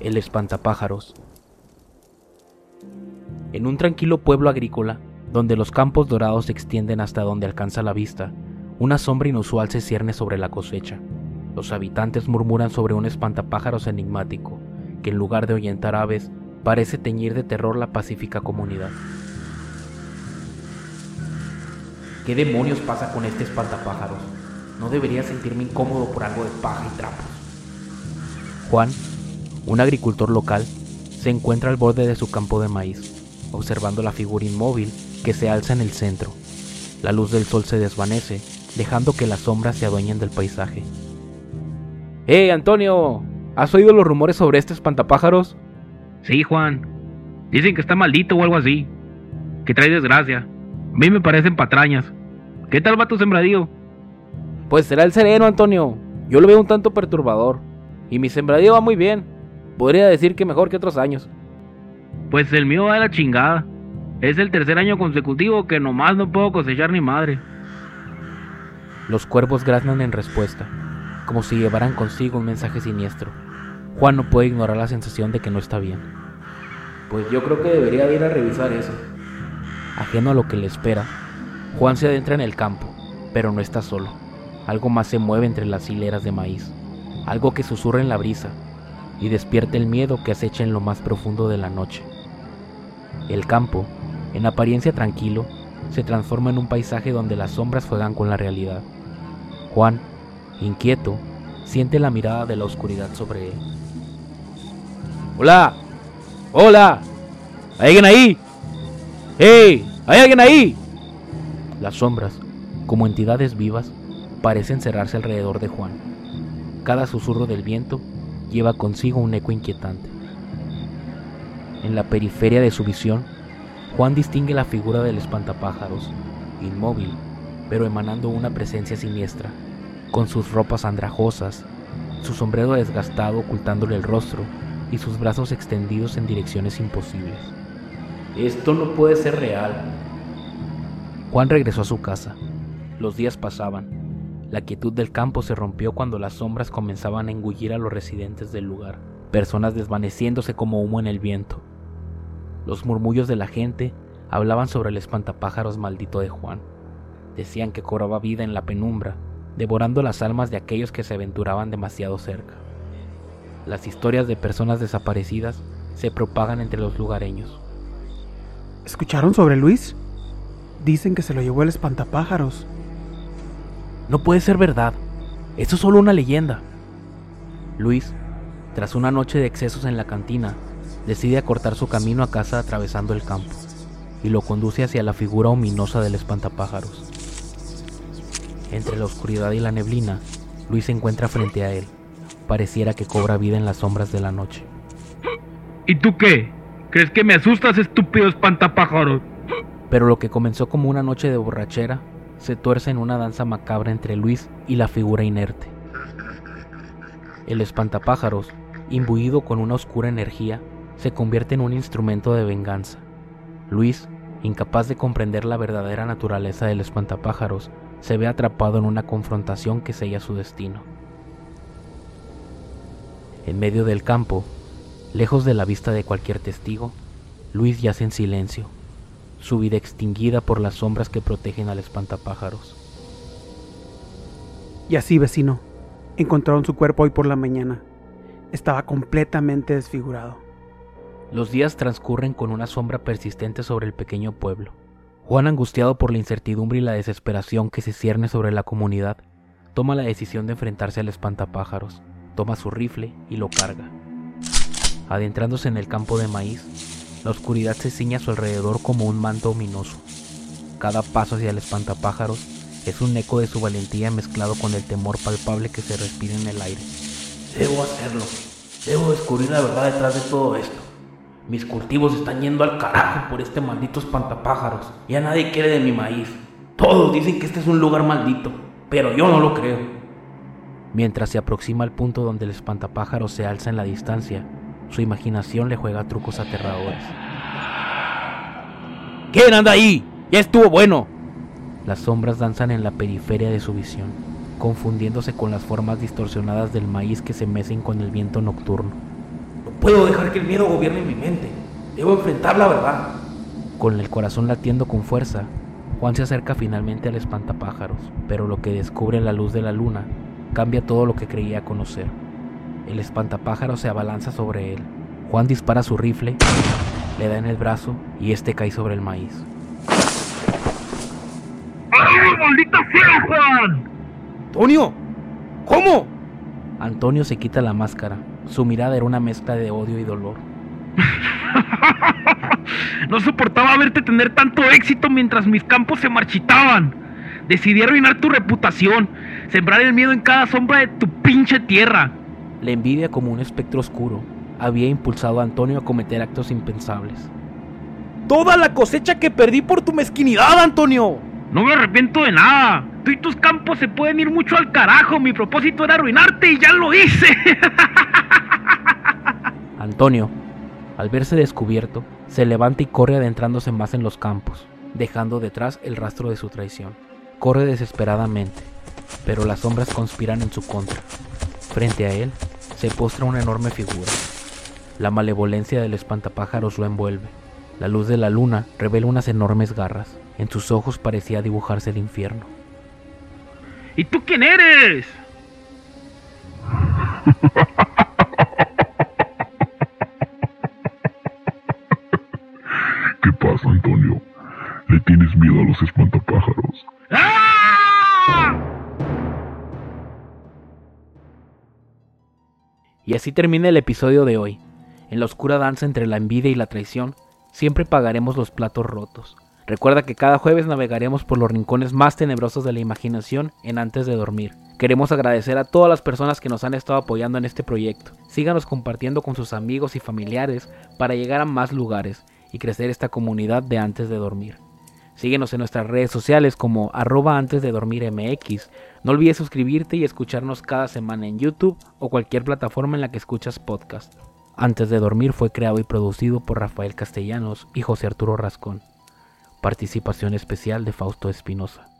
el espantapájaros. En un tranquilo pueblo agrícola, donde los campos dorados se extienden hasta donde alcanza la vista, una sombra inusual se cierne sobre la cosecha. Los habitantes murmuran sobre un espantapájaros enigmático, que en lugar de ahuyentar aves, parece teñir de terror la pacífica comunidad. ¿Qué demonios pasa con este espantapájaros? No debería sentirme incómodo por algo de paja y trapos. Juan un agricultor local se encuentra al borde de su campo de maíz, observando la figura inmóvil que se alza en el centro. La luz del sol se desvanece, dejando que las sombras se adueñen del paisaje. ¡Eh, Antonio! ¿Has oído los rumores sobre este espantapájaros? Sí, Juan. Dicen que está maldito o algo así. Que trae desgracia. A mí me parecen patrañas. ¿Qué tal va tu sembradío? Pues será el sereno, Antonio. Yo lo veo un tanto perturbador. Y mi sembradío va muy bien. Podría decir que mejor que otros años. Pues el mío va a la chingada. Es el tercer año consecutivo que nomás no puedo cosechar ni madre. Los cuervos graznan en respuesta, como si llevaran consigo un mensaje siniestro. Juan no puede ignorar la sensación de que no está bien. Pues yo creo que debería ir a revisar eso. Ajeno a lo que le espera, Juan se adentra en el campo, pero no está solo. Algo más se mueve entre las hileras de maíz, algo que susurra en la brisa, y despierta el miedo que acecha en lo más profundo de la noche. El campo, en apariencia tranquilo, se transforma en un paisaje donde las sombras juegan con la realidad. Juan, inquieto, siente la mirada de la oscuridad sobre él. ¡Hola! ¡Hola! ¿Hay alguien ahí? ¡Hey! ¿Hay alguien ahí? Las sombras, como entidades vivas, parecen cerrarse alrededor de Juan. Cada susurro del viento lleva consigo un eco inquietante. En la periferia de su visión, Juan distingue la figura del espantapájaros, inmóvil, pero emanando una presencia siniestra, con sus ropas andrajosas, su sombrero desgastado ocultándole el rostro y sus brazos extendidos en direcciones imposibles. Esto no puede ser real. Juan regresó a su casa. Los días pasaban la quietud del campo se rompió cuando las sombras comenzaban a engullir a los residentes del lugar, personas desvaneciéndose como humo en el viento. Los murmullos de la gente hablaban sobre el espantapájaros maldito de Juan. Decían que cobraba vida en la penumbra, devorando las almas de aquellos que se aventuraban demasiado cerca. Las historias de personas desaparecidas se propagan entre los lugareños. ¿Escucharon sobre Luis? Dicen que se lo llevó el espantapájaros. No puede ser verdad. Eso es solo una leyenda. Luis, tras una noche de excesos en la cantina, decide acortar su camino a casa atravesando el campo y lo conduce hacia la figura ominosa del espantapájaros. Entre la oscuridad y la neblina, Luis se encuentra frente a él. Pareciera que cobra vida en las sombras de la noche. ¿Y tú qué? ¿Crees que me asustas, estúpido espantapájaros? Pero lo que comenzó como una noche de borrachera se tuerce en una danza macabra entre Luis y la figura inerte. El espantapájaros, imbuido con una oscura energía, se convierte en un instrumento de venganza. Luis, incapaz de comprender la verdadera naturaleza del espantapájaros, se ve atrapado en una confrontación que sella su destino. En medio del campo, lejos de la vista de cualquier testigo, Luis yace en silencio, su vida extinguida por las sombras que protegen al espantapájaros. Y así, vecino, Encontraron su cuerpo hoy por la mañana. Estaba completamente desfigurado. Los días transcurren con una sombra persistente sobre el pequeño pueblo. Juan, angustiado por la incertidumbre y la desesperación que se cierne sobre la comunidad, toma la decisión de enfrentarse al espantapájaros, toma su rifle y lo carga. Adentrándose en el campo de maíz, la oscuridad se ciña a su alrededor como un manto ominoso. Cada paso hacia el espantapájaros es un eco de su valentía mezclado con el temor palpable que se respira en el aire. Debo hacerlo. Debo descubrir la verdad detrás de todo esto. Mis cultivos están yendo al carajo por este maldito espantapájaros. Ya nadie quiere de mi maíz. Todos dicen que este es un lugar maldito, pero yo no lo creo. Mientras se aproxima al punto donde el espantapájaros se alza en la distancia, su imaginación le juega trucos aterradores. ¿Quién anda ahí? Ya estuvo bueno. Las sombras danzan en la periferia de su visión, confundiéndose con las formas distorsionadas del maíz que se mecen con el viento nocturno. No puedo dejar que el miedo gobierne mi mente. Debo enfrentar la verdad. Con el corazón latiendo con fuerza, Juan se acerca finalmente al espantapájaros, pero lo que descubre a la luz de la luna cambia todo lo que creía conocer. El espantapájaros se abalanza sobre él. Juan dispara su rifle, le da en el brazo y este cae sobre el maíz. ¡Ay, maldita sea, Juan! ¡Antonio! ¿Cómo? Antonio se quita la máscara. Su mirada era una mezcla de odio y dolor. no soportaba verte tener tanto éxito mientras mis campos se marchitaban. Decidí arruinar tu reputación, sembrar el miedo en cada sombra de tu pinche tierra. La envidia como un espectro oscuro había impulsado a Antonio a cometer actos impensables. Toda la cosecha que perdí por tu mezquinidad, Antonio. No me arrepiento de nada. Tú y tus campos se pueden ir mucho al carajo. Mi propósito era arruinarte y ya lo hice. Antonio, al verse descubierto, se levanta y corre adentrándose más en los campos, dejando detrás el rastro de su traición. Corre desesperadamente, pero las sombras conspiran en su contra. Frente a él se postra una enorme figura. La malevolencia del espantapájaros lo envuelve. La luz de la luna revela unas enormes garras. En sus ojos parecía dibujarse el infierno. ¿Y tú quién eres? así termina el episodio de hoy. En la oscura danza entre la envidia y la traición, siempre pagaremos los platos rotos. Recuerda que cada jueves navegaremos por los rincones más tenebrosos de la imaginación en Antes de Dormir. Queremos agradecer a todas las personas que nos han estado apoyando en este proyecto. Síganos compartiendo con sus amigos y familiares para llegar a más lugares y crecer esta comunidad de Antes de Dormir. Síguenos en nuestras redes sociales como arroba antes de dormir MX. No olvides suscribirte y escucharnos cada semana en YouTube o cualquier plataforma en la que escuchas podcast. Antes de dormir fue creado y producido por Rafael Castellanos y José Arturo Rascón. Participación especial de Fausto Espinosa.